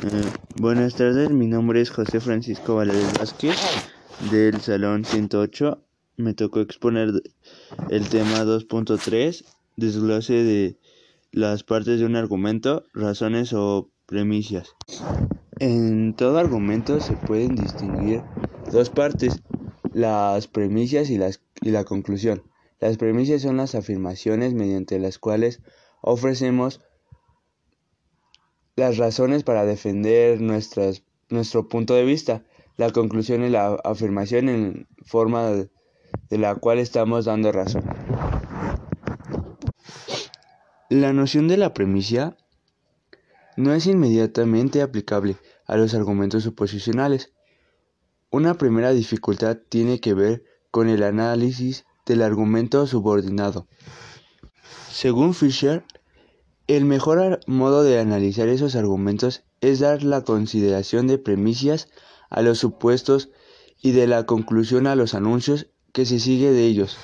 Eh, buenas tardes, mi nombre es José Francisco Valadez Vázquez del Salón 108. Me tocó exponer el tema 2.3, desglose de las partes de un argumento, razones o premisas. En todo argumento se pueden distinguir dos partes, las premisas y, las, y la conclusión. Las premisas son las afirmaciones mediante las cuales ofrecemos las razones para defender nuestras, nuestro punto de vista. La conclusión es la afirmación en forma de la cual estamos dando razón. La noción de la premisa no es inmediatamente aplicable a los argumentos suposicionales. Una primera dificultad tiene que ver con el análisis del argumento subordinado. Según Fisher, el mejor modo de analizar esos argumentos es dar la consideración de premisas a los supuestos y de la conclusión a los anuncios que se sigue de ellos.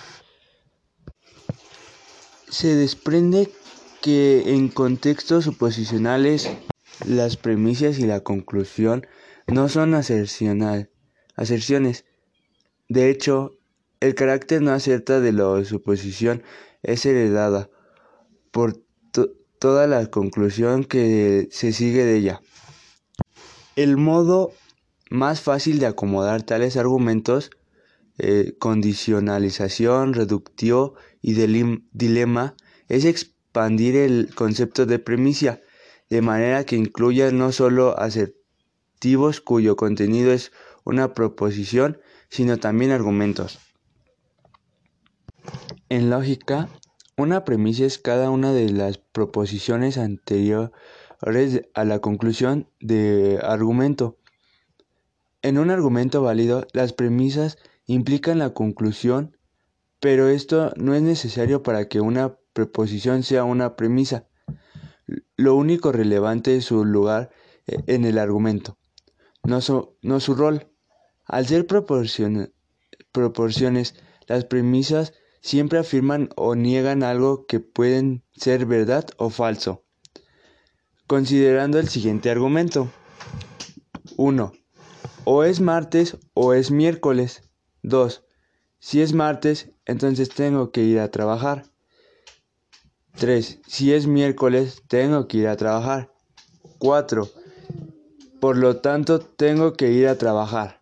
Se desprende que en contextos suposicionales las premisas y la conclusión no son aserciones. De hecho, el carácter no acierta de la suposición es heredada por toda la conclusión que se sigue de ella. El modo más fácil de acomodar tales argumentos, eh, condicionalización, reductivo y dilema, es expandir el concepto de premisa, de manera que incluya no solo asertivos cuyo contenido es una proposición, sino también argumentos. En lógica, una premisa es cada una de las proposiciones anteriores a la conclusión de argumento. En un argumento válido, las premisas implican la conclusión, pero esto no es necesario para que una preposición sea una premisa. Lo único relevante es su lugar eh, en el argumento, no su, no su rol. Al ser proporciones, las premisas siempre afirman o niegan algo que pueden ser verdad o falso. Considerando el siguiente argumento. 1. O es martes o es miércoles. 2. Si es martes, entonces tengo que ir a trabajar. 3. Si es miércoles, tengo que ir a trabajar. 4. Por lo tanto, tengo que ir a trabajar.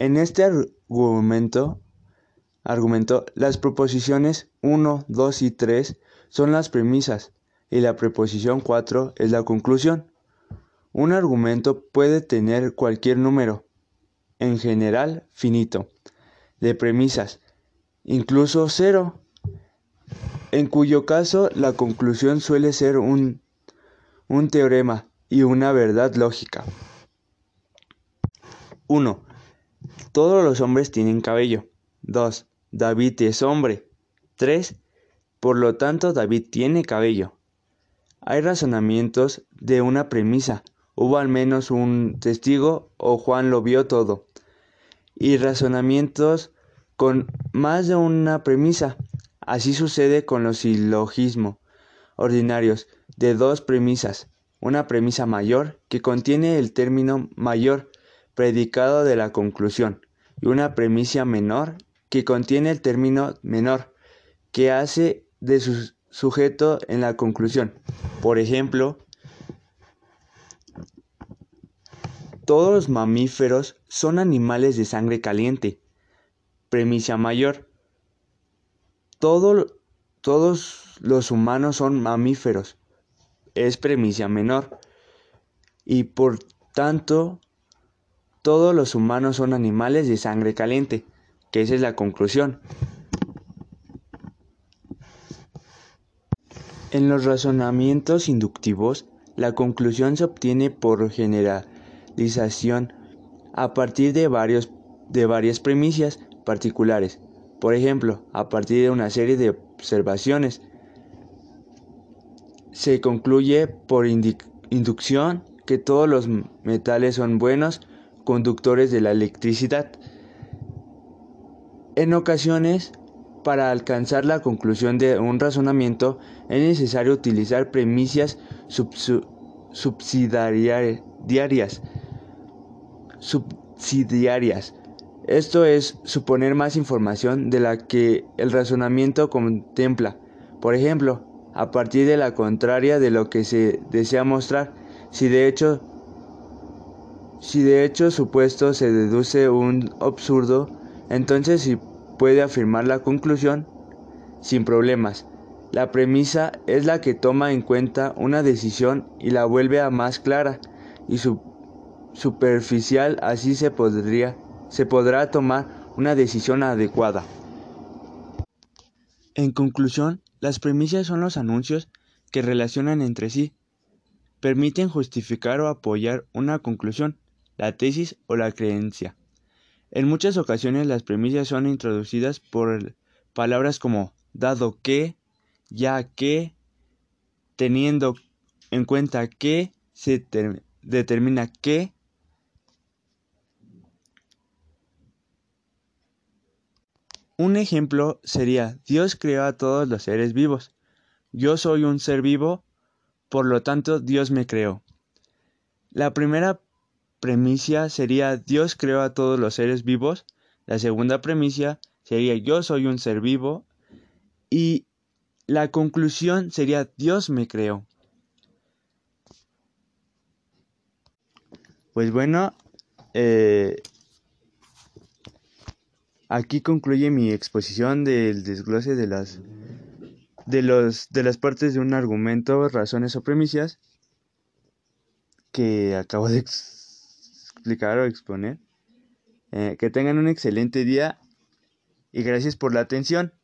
En este argumento, argumento, las proposiciones 1, 2 y 3 son las premisas y la preposición 4 es la conclusión. Un argumento puede tener cualquier número, en general finito, de premisas, incluso cero, en cuyo caso la conclusión suele ser un, un teorema y una verdad lógica. 1. Todos los hombres tienen cabello. 2. David es hombre. 3. Por lo tanto, David tiene cabello. Hay razonamientos de una premisa. Hubo al menos un testigo o Juan lo vio todo. Y razonamientos con más de una premisa. Así sucede con los silogismos ordinarios de dos premisas. Una premisa mayor que contiene el término mayor predicado de la conclusión y una premisa menor que contiene el término menor, que hace de su sujeto en la conclusión. Por ejemplo, todos los mamíferos son animales de sangre caliente. Premisa mayor. todos los humanos son mamíferos. Es premisa menor. Y por tanto, todos los humanos son animales de sangre caliente que esa es la conclusión. En los razonamientos inductivos, la conclusión se obtiene por generalización a partir de, varios, de varias premisas particulares. Por ejemplo, a partir de una serie de observaciones. Se concluye por inducción que todos los metales son buenos conductores de la electricidad. En ocasiones, para alcanzar la conclusión de un razonamiento es necesario utilizar premisas subsidiarias. subsidiarias. Esto es suponer más información de la que el razonamiento contempla. Por ejemplo, a partir de la contraria de lo que se desea mostrar, si de hecho si de hecho supuesto se deduce un absurdo, entonces se puede afirmar la conclusión sin problemas. La premisa es la que toma en cuenta una decisión y la vuelve a más clara y superficial, así se podría se podrá tomar una decisión adecuada. En conclusión, las premisas son los anuncios que relacionan entre sí, permiten justificar o apoyar una conclusión la tesis o la creencia. En muchas ocasiones las premisas son introducidas por palabras como dado que, ya que, teniendo en cuenta que, se determina que. Un ejemplo sería Dios creó a todos los seres vivos. Yo soy un ser vivo, por lo tanto Dios me creó. La primera premisa sería Dios creó a todos los seres vivos. La segunda premisa sería yo soy un ser vivo. Y la conclusión sería Dios me creó. Pues bueno, eh, aquí concluye mi exposición del desglose de las de los de las partes de un argumento, razones o premisas que acabo de explicar o exponer. Eh, que tengan un excelente día y gracias por la atención.